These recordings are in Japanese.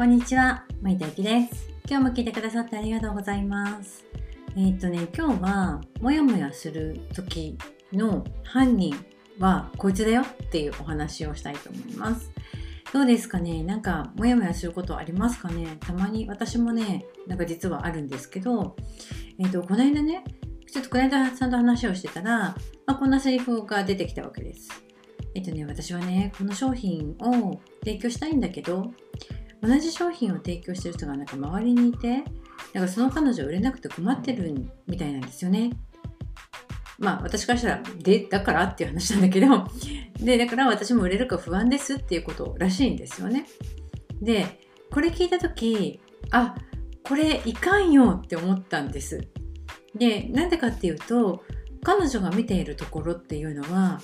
こんにちは、森田ゆきです。今日も聞いてくださってありがとうございます。えーっとね、今日は、もやもやする時の犯人はこいつだよっていうお話をしたいと思います。どうですかね？なんか、もやもやすることありますかね？たまに私もね、なんか実はあるんですけど、えーっと、この間ね、ちょっとこの間さんと話をしてたら、まあ、こんなセリフが出てきたわけです。えっとね、私はね、この商品を提供したいんだけど、同じ商品を提供してる人がなんか周りにいて、なんかその彼女売れなくて困ってるみたいなんですよね。まあ私からしたら、で、だからっていう話なんだけど、で、だから私も売れるか不安ですっていうことらしいんですよね。で、これ聞いたとき、あ、これいかんよって思ったんです。で、なんでかっていうと、彼女が見ているところっていうのは、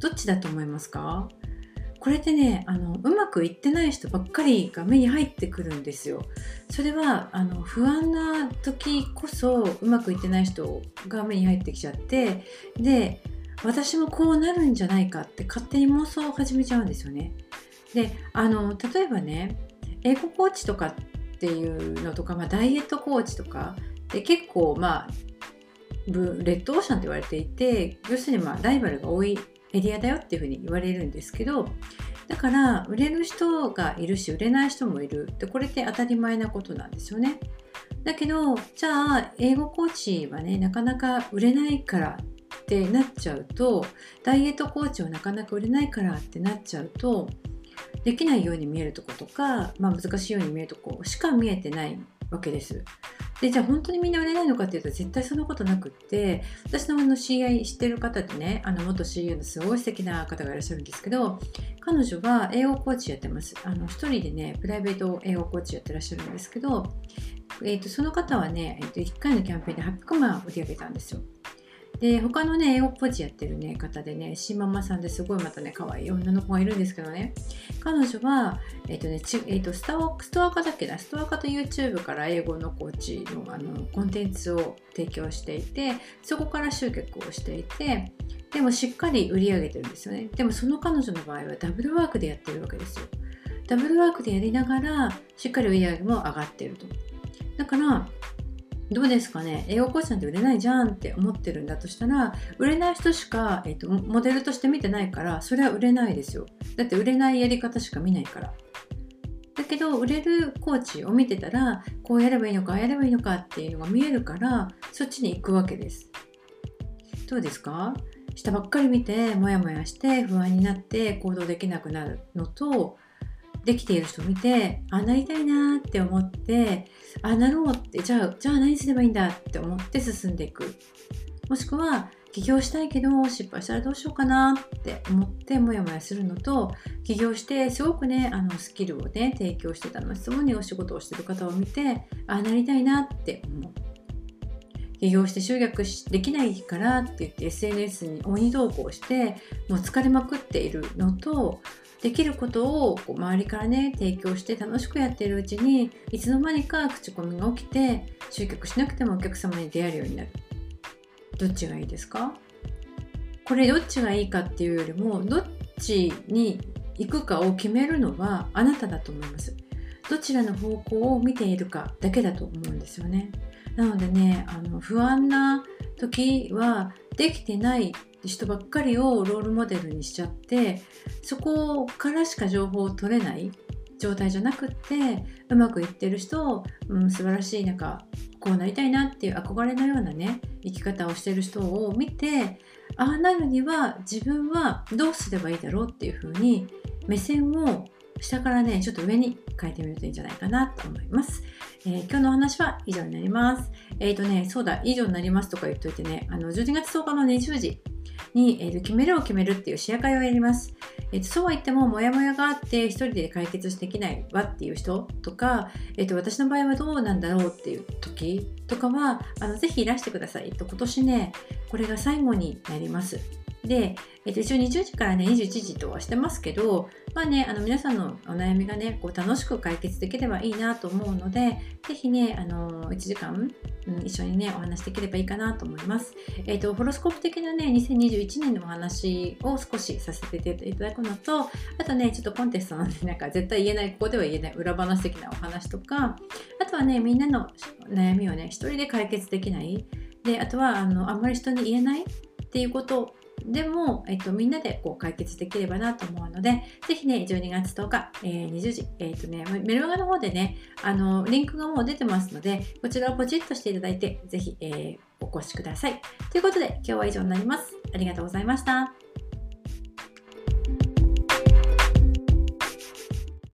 どっちだと思いますか？これってねあのうまくいってない人ばっかりが目に入ってくるんですよ。それはあの不安な時こそうまくいってない人が目に入ってきちゃってで私もこうなるんじゃないかって勝手に妄想を始めちゃうんですよね。であの例えばね英語コーチとかっていうのとか、まあ、ダイエットコーチとかで結構まあレッドオーシャンって言われていて要するにまあライバルが多いエリアだよっていうふうに言われるんですけどだから売れる人がいるし売れない人もいるでこれって当たり前なことなんですよねだけどじゃあ英語コーチはねなかなか売れないからってなっちゃうとダイエットコーチはなかなか売れないからってなっちゃうとできないように見えるとことか、まあ、難しいように見えるとこしか見えてないわけです。でじゃあ本当にみんな売れないのかっていうと絶対そんなことなくって私のあの知り合い知ってる方でねあの元 CEO のすごい素敵な方がいらっしゃるんですけど彼女は英語コーチやってます。あの一人でねプライベート英語コーチやってらっしゃるんですけど、えー、とその方はね、えー、と1回のキャンペーンで800万売り上げたんですよ。で他のね英語コーチやってる、ね、方でねシーママさんですごいまたね可愛い女の子がいるんですけどね。彼女は、えーとねちえー、とスタストア化だっけな？ストア化と YouTube から英語のコーチのあのコンテンツを提供していてそこから集客をしていてでもしっかり売り上げてるんですよね。でもその彼女の場合はダブルワークでやってるわけですよ。ダブルワークでやりながらしっかり売り上げも上がってると。だからどうですかね？英語コーチなんて売れないじゃんって思ってるんだとしたら売れない人しか、えーと、モデルとして見てないからそれは売れないですよ。だって売れないやり方しか見ないから。だけど売れるコーチを見てたらこうやればいいのかああやればいいのかっていうのが見えるからそっちに行くわけです。どうですか？下ばっかり見てモヤモヤして不安になって行動できなくなるのとできている人を見てあなりたいなって思ってあなろうってじゃあじゃあ何すればいいんだって思って進んでいく。もしくは起業したいけど失敗したらどうしようかなって思ってモヤモヤするのと起業してすごくねあのスキルをね提供してたの質問にお仕事をしてる方を見てあなりたいなって思う。起業して集客できないからって言って SNS に鬼投稿してもう疲れまくっているのとできることをこう周りからね提供して楽しくやっているうちにいつの間にか口コミが起きて集客しなくてもお客様に出会えるようになる。どっちがいいですか？これどっちがいいかっていうよりもどっちに行くかを決めるのはあなただと思います。どちらの方向を見ているかだけだと思うんですよね。なのでねあの不安な時はできてない人ばっかりをロールモデルにしちゃってそこからしか情報を取れない状態じゃなくってうまくいってる人、うん、素晴らしいなんかこうなりたいなっていう憧れのようなね生き方をしてる人を見てああなるには自分はどうすればいいだろうっていうふうに目線を下からねちょっと上に変えてみるといいんじゃないかなと思います。えー、今日のお話は以上になります。えっ、ー、とね、そうだ、以上になりますとか言っといてね、あの12月10日の20時に、えーと、決めるを決めるっていうシェア会をやります。えーと、そうは言っても、モヤモヤがあって一人で解決できないわっていう人とか、えーと、私の場合はどうなんだろうっていう時とかは、あのぜひいらしてください。えっと、今年ね、これが最後になります。で、えっと、一応20時からね、21時とはしてますけど、まあね、あの皆さんのお悩みがね、こう楽しく解決できればいいなと思うので、ぜひね、あの1時間、うん、一緒にね、お話できればいいかなと思います。えっと、ホロスコープ的なね、2021年のお話を少しさせていただくのと、あとね、ちょっとコンテストのね、なんか絶対言えない、ここでは言えない裏話的なお話とか、あとはね、みんなの悩みをね、一人で解決できない、であとはあのあんまり人に言えないっていうことでも、えっと、みんなでこう解決できればなと思うので、ぜひね、12月10日、えー、20時、えっとね、メルマガの方でね、あの、リンクがもう出てますので、こちらをポチッとしていただいて、ぜひ、えー、お越しください。ということで、今日は以上になります。ありがとうございました。